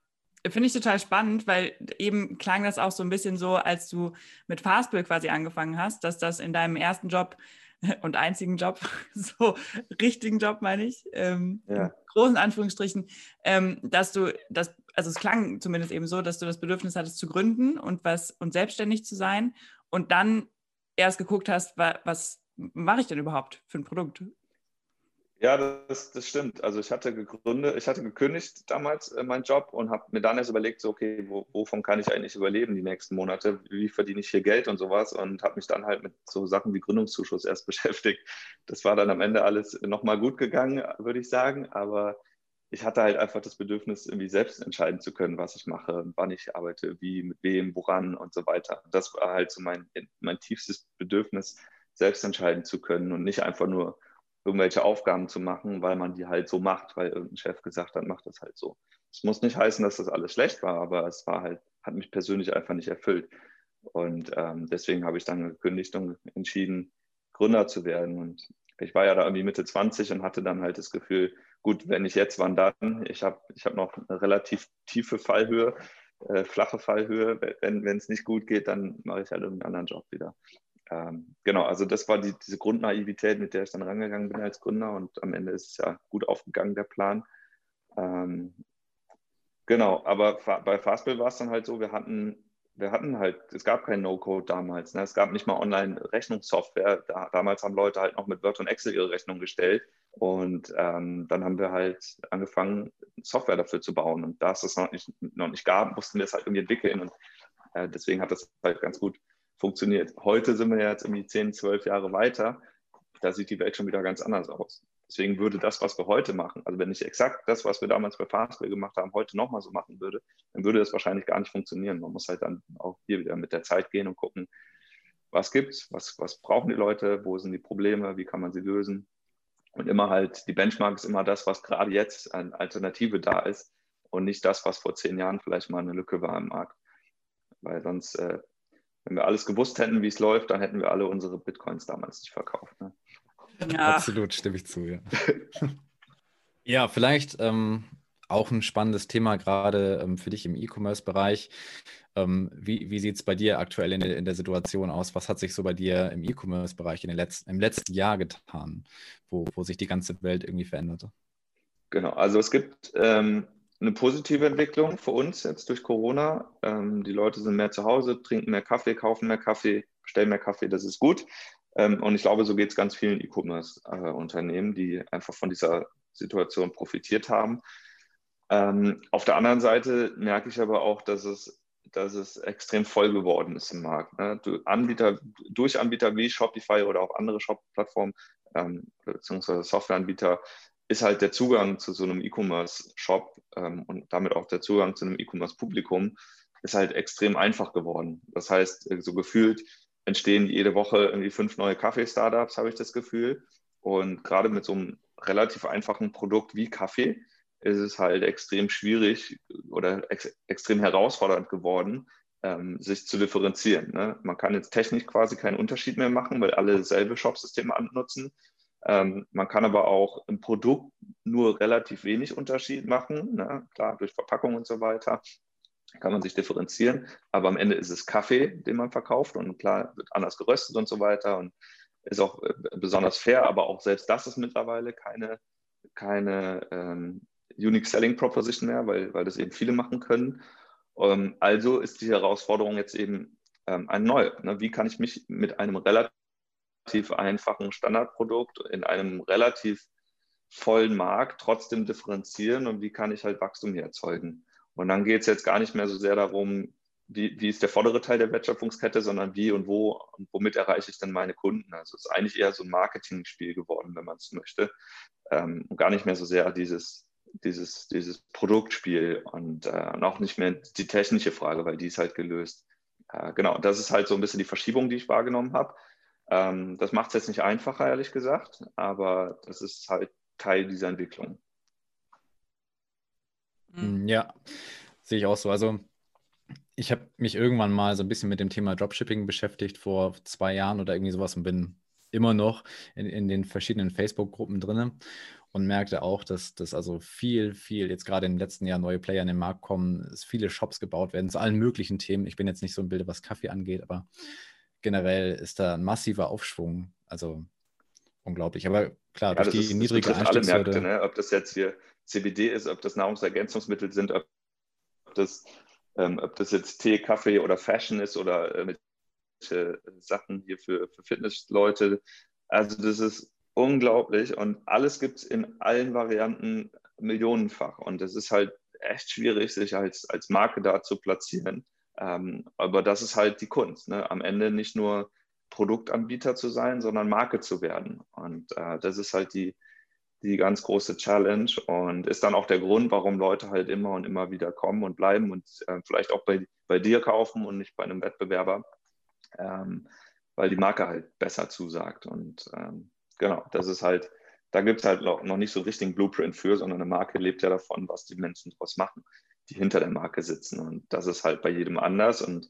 finde ich total spannend, weil eben klang das auch so ein bisschen so, als du mit Fastbill quasi angefangen hast, dass das in deinem ersten Job und einzigen Job, so richtigen Job meine ich, ähm, ja. großen Anführungsstrichen, ähm, dass du das, also es klang zumindest eben so, dass du das Bedürfnis hattest zu gründen und was und selbstständig zu sein und dann erst geguckt hast, was, mache ich denn überhaupt für ein Produkt? Ja, das, das stimmt. Also ich hatte gegründet, ich hatte gekündigt damals äh, meinen Job und habe mir dann erst überlegt, so, okay, wo, wovon kann ich eigentlich überleben die nächsten Monate? Wie verdiene ich hier Geld und sowas? Und habe mich dann halt mit so Sachen wie Gründungszuschuss erst beschäftigt. Das war dann am Ende alles nochmal gut gegangen, würde ich sagen. Aber ich hatte halt einfach das Bedürfnis, irgendwie selbst entscheiden zu können, was ich mache, wann ich arbeite, wie, mit wem, woran und so weiter. Das war halt so mein, mein tiefstes Bedürfnis, selbst entscheiden zu können und nicht einfach nur irgendwelche Aufgaben zu machen, weil man die halt so macht, weil irgendein Chef gesagt hat, macht das halt so. Es muss nicht heißen, dass das alles schlecht war, aber es war halt, hat mich persönlich einfach nicht erfüllt. Und ähm, deswegen habe ich dann gekündigt und entschieden, Gründer zu werden. Und ich war ja da irgendwie Mitte 20 und hatte dann halt das Gefühl, gut, wenn ich jetzt, wann dann? Ich habe ich hab noch eine relativ tiefe Fallhöhe, äh, flache Fallhöhe. Wenn es nicht gut geht, dann mache ich halt irgendeinen anderen Job wieder ähm, genau, also das war die, diese Grundnaivität, mit der ich dann rangegangen bin als Gründer und am Ende ist es ja gut aufgegangen, der Plan. Ähm, genau, aber bei Fastbill war es dann halt so, wir hatten, wir hatten halt, es gab kein No-Code damals, ne? es gab nicht mal Online-Rechnungssoftware, da, damals haben Leute halt noch mit Word und Excel ihre Rechnung gestellt und ähm, dann haben wir halt angefangen, Software dafür zu bauen und da es das noch nicht, noch nicht gab, mussten wir es halt irgendwie entwickeln und äh, deswegen hat das halt ganz gut funktioniert. Heute sind wir jetzt irgendwie 10, 12 Jahre weiter. Da sieht die Welt schon wieder ganz anders aus. Deswegen würde das, was wir heute machen, also wenn ich exakt das, was wir damals bei Fastway gemacht haben, heute nochmal so machen würde, dann würde das wahrscheinlich gar nicht funktionieren. Man muss halt dann auch hier wieder mit der Zeit gehen und gucken, was gibt's, was, was brauchen die Leute, wo sind die Probleme, wie kann man sie lösen. Und immer halt, die Benchmark ist immer das, was gerade jetzt eine Alternative da ist und nicht das, was vor zehn Jahren vielleicht mal eine Lücke war im Markt. Weil sonst äh, wenn wir alles gewusst hätten, wie es läuft, dann hätten wir alle unsere Bitcoins damals nicht verkauft. Ne? Ja. Absolut, stimme ich zu, ja. ja, vielleicht ähm, auch ein spannendes Thema gerade ähm, für dich im E-Commerce-Bereich. Ähm, wie wie sieht es bei dir aktuell in der, in der, Situation aus? Was hat sich so bei dir im E-Commerce-Bereich letzten, im letzten Jahr getan, wo, wo sich die ganze Welt irgendwie veränderte? Genau, also es gibt ähm, eine positive Entwicklung für uns jetzt durch Corona. Ähm, die Leute sind mehr zu Hause, trinken mehr Kaffee, kaufen mehr Kaffee, bestellen mehr Kaffee, das ist gut. Ähm, und ich glaube, so geht es ganz vielen E-Commerce-Unternehmen, die einfach von dieser Situation profitiert haben. Ähm, auf der anderen Seite merke ich aber auch, dass es, dass es extrem voll geworden ist im Markt. Ne? Du Anbieter, durch Anbieter wie Shopify oder auch andere Shop-Plattformen ähm, beziehungsweise Softwareanbieter ist halt der Zugang zu so einem E-Commerce-Shop ähm, und damit auch der Zugang zu einem E-Commerce-Publikum ist halt extrem einfach geworden. Das heißt, äh, so gefühlt entstehen jede Woche irgendwie fünf neue Kaffee-Startups, habe ich das Gefühl. Und gerade mit so einem relativ einfachen Produkt wie Kaffee ist es halt extrem schwierig oder ex extrem herausfordernd geworden, ähm, sich zu differenzieren. Ne? Man kann jetzt technisch quasi keinen Unterschied mehr machen, weil alle dasselbe Shopsysteme annutzen. Ähm, man kann aber auch im Produkt nur relativ wenig Unterschied machen, ne? klar, durch Verpackung und so weiter kann man sich differenzieren, aber am Ende ist es Kaffee, den man verkauft und klar wird anders geröstet und so weiter und ist auch äh, besonders fair, aber auch selbst das ist mittlerweile keine, keine ähm, Unique Selling Proposition mehr, weil, weil das eben viele machen können. Ähm, also ist die Herausforderung jetzt eben ähm, ein neue. Ne? Wie kann ich mich mit einem relativ einfachen Standardprodukt in einem relativ vollen Markt trotzdem differenzieren und wie kann ich halt Wachstum hier erzeugen? Und dann geht es jetzt gar nicht mehr so sehr darum, wie, wie ist der vordere Teil der Wertschöpfungskette, sondern wie und wo und womit erreiche ich denn meine Kunden. Also es ist eigentlich eher so ein Marketing-Spiel geworden, wenn man es möchte. Ähm, und gar nicht mehr so sehr dieses, dieses, dieses Produktspiel und, äh, und auch nicht mehr die technische Frage, weil die ist halt gelöst. Äh, genau, das ist halt so ein bisschen die Verschiebung, die ich wahrgenommen habe. Ähm, das macht es jetzt nicht einfacher, ehrlich gesagt, aber das ist halt Teil dieser Entwicklung. Mhm. Ja, sehe ich auch so. Also ich habe mich irgendwann mal so ein bisschen mit dem Thema Dropshipping beschäftigt vor zwei Jahren oder irgendwie sowas und bin immer noch in, in den verschiedenen Facebook-Gruppen drin und merkte auch, dass das also viel, viel, jetzt gerade im letzten Jahr neue Player in den Markt kommen, es viele Shops gebaut werden zu allen möglichen Themen. Ich bin jetzt nicht so ein Bild, was Kaffee angeht, aber generell ist da ein massiver Aufschwung. Also unglaublich. Aber klar, ja, durch die ist, niedrige Einstiegshürde. Alle Märkte, ne? Ob das jetzt hier CBD ist, ob das Nahrungsergänzungsmittel sind, ob das, ähm, ob das jetzt Tee, Kaffee oder Fashion ist oder äh, Sachen hier für, für Fitnessleute. Also das ist unglaublich und alles gibt es in allen Varianten millionenfach und es ist halt echt schwierig, sich als, als Marke da zu platzieren. Ähm, aber das ist halt die Kunst, ne? am Ende nicht nur Produktanbieter zu sein, sondern Marke zu werden. Und äh, das ist halt die, die ganz große Challenge und ist dann auch der Grund, warum Leute halt immer und immer wieder kommen und bleiben und äh, vielleicht auch bei, bei dir kaufen und nicht bei einem Wettbewerber, ähm, weil die Marke halt besser zusagt. Und ähm, genau, das ist halt, da gibt es halt noch, noch nicht so richtigen Blueprint für, sondern eine Marke lebt ja davon, was die Menschen daraus machen, die hinter der Marke sitzen. Und das ist halt bei jedem anders und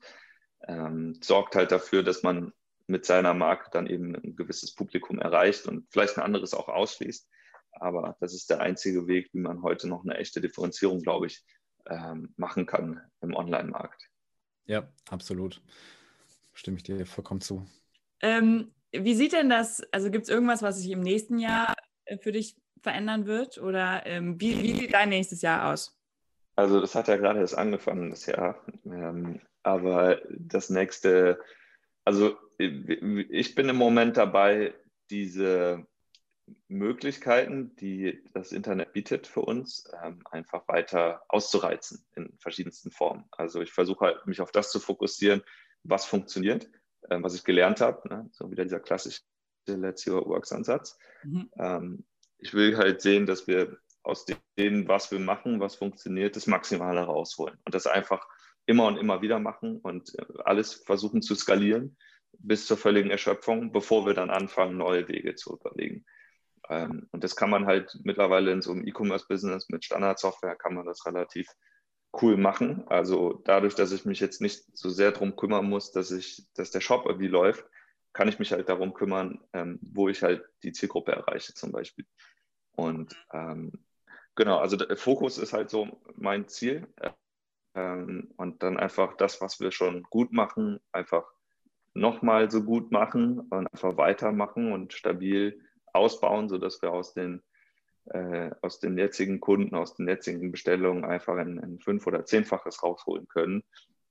ähm, sorgt halt dafür, dass man mit seiner Marke dann eben ein gewisses Publikum erreicht und vielleicht ein anderes auch ausschließt. Aber das ist der einzige Weg, wie man heute noch eine echte Differenzierung, glaube ich, ähm, machen kann im Online-Markt. Ja, absolut. Stimme ich dir vollkommen zu. Ähm, wie sieht denn das, also gibt es irgendwas, was sich im nächsten Jahr äh, für dich verändern wird? Oder ähm, wie, wie, sieht dein nächstes Jahr aus? Also das hat ja gerade erst angefangen, das Jahr. Ähm, aber das nächste, also ich bin im Moment dabei, diese Möglichkeiten, die das Internet bietet für uns, ähm, einfach weiter auszureizen in verschiedensten Formen. Also ich versuche halt, mich auf das zu fokussieren, was funktioniert, äh, was ich gelernt habe, ne? so wieder dieser klassische Let's Your Works Ansatz. Mhm. Ähm, ich will halt sehen, dass wir aus dem, was wir machen, was funktioniert, das Maximale rausholen und das einfach immer und immer wieder machen und äh, alles versuchen zu skalieren bis zur völligen Erschöpfung, bevor wir dann anfangen, neue Wege zu überlegen. Ähm, und das kann man halt mittlerweile in so einem E-Commerce-Business mit Standardsoftware kann man das relativ cool machen. Also dadurch, dass ich mich jetzt nicht so sehr darum kümmern muss, dass ich, dass der Shop irgendwie läuft, kann ich mich halt darum kümmern, ähm, wo ich halt die Zielgruppe erreiche zum Beispiel. Und ähm, genau, also der Fokus ist halt so mein Ziel. Ähm, und dann einfach das, was wir schon gut machen, einfach nochmal so gut machen und einfach weitermachen und stabil ausbauen, sodass wir aus den, äh, aus den jetzigen Kunden, aus den jetzigen Bestellungen einfach ein, ein fünf- oder zehnfaches rausholen können.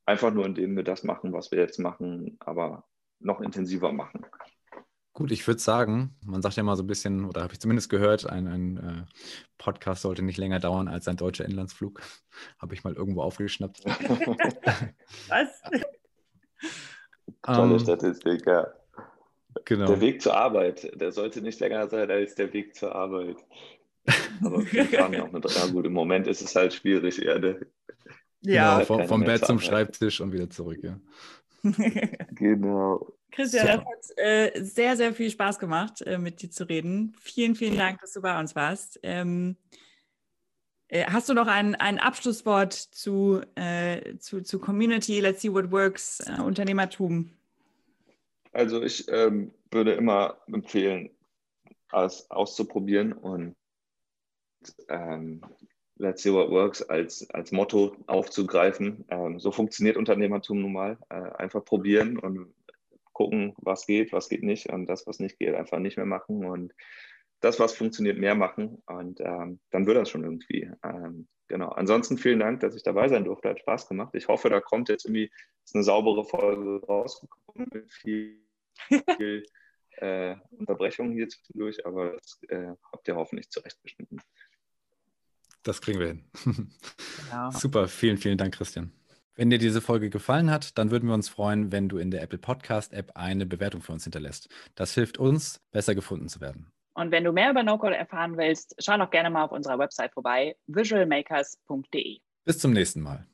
Einfach nur, indem wir das machen, was wir jetzt machen, aber noch intensiver machen. Gut, ich würde sagen, man sagt ja mal so ein bisschen, oder habe ich zumindest gehört, ein, ein äh, Podcast sollte nicht länger dauern als ein deutscher Inlandsflug. habe ich mal irgendwo aufgeschnappt. Was? Tolle um, ähm, Statistik, ja. Genau. Der Weg zur Arbeit, der sollte nicht länger sein als der Weg zur Arbeit. Aber wir fahren ja auch mit, ja gut, im Moment ist es halt schwierig, eher der, ja, genau, vom, vom Bett zum Schreibtisch und wieder zurück, ja. genau. Christian, so. das hat äh, sehr, sehr viel Spaß gemacht, äh, mit dir zu reden. Vielen, vielen Dank, dass du bei uns warst. Ähm, äh, hast du noch ein, ein Abschlusswort zu, äh, zu, zu Community, Let's See What Works, äh, Unternehmertum? Also ich ähm, würde immer empfehlen, alles auszuprobieren und ähm, Let's see what works als, als Motto aufzugreifen. Ähm, so funktioniert Unternehmertum nun mal. Äh, einfach probieren und gucken, was geht, was geht nicht und das, was nicht geht, einfach nicht mehr machen und das, was funktioniert, mehr machen und ähm, dann wird das schon irgendwie. Ähm, genau. Ansonsten vielen Dank, dass ich dabei sein durfte. Hat Spaß gemacht. Ich hoffe, da kommt jetzt irgendwie eine saubere Folge rausgekommen mit viel, viel äh, Unterbrechungen hier zwischendurch, aber das äh, habt ihr hoffentlich zurechtgeschnitten. Das kriegen wir hin. Genau. Super, vielen, vielen Dank, Christian. Wenn dir diese Folge gefallen hat, dann würden wir uns freuen, wenn du in der Apple Podcast App eine Bewertung für uns hinterlässt. Das hilft uns, besser gefunden zu werden. Und wenn du mehr über NoCode erfahren willst, schau doch gerne mal auf unserer Website vorbei, visualmakers.de. Bis zum nächsten Mal.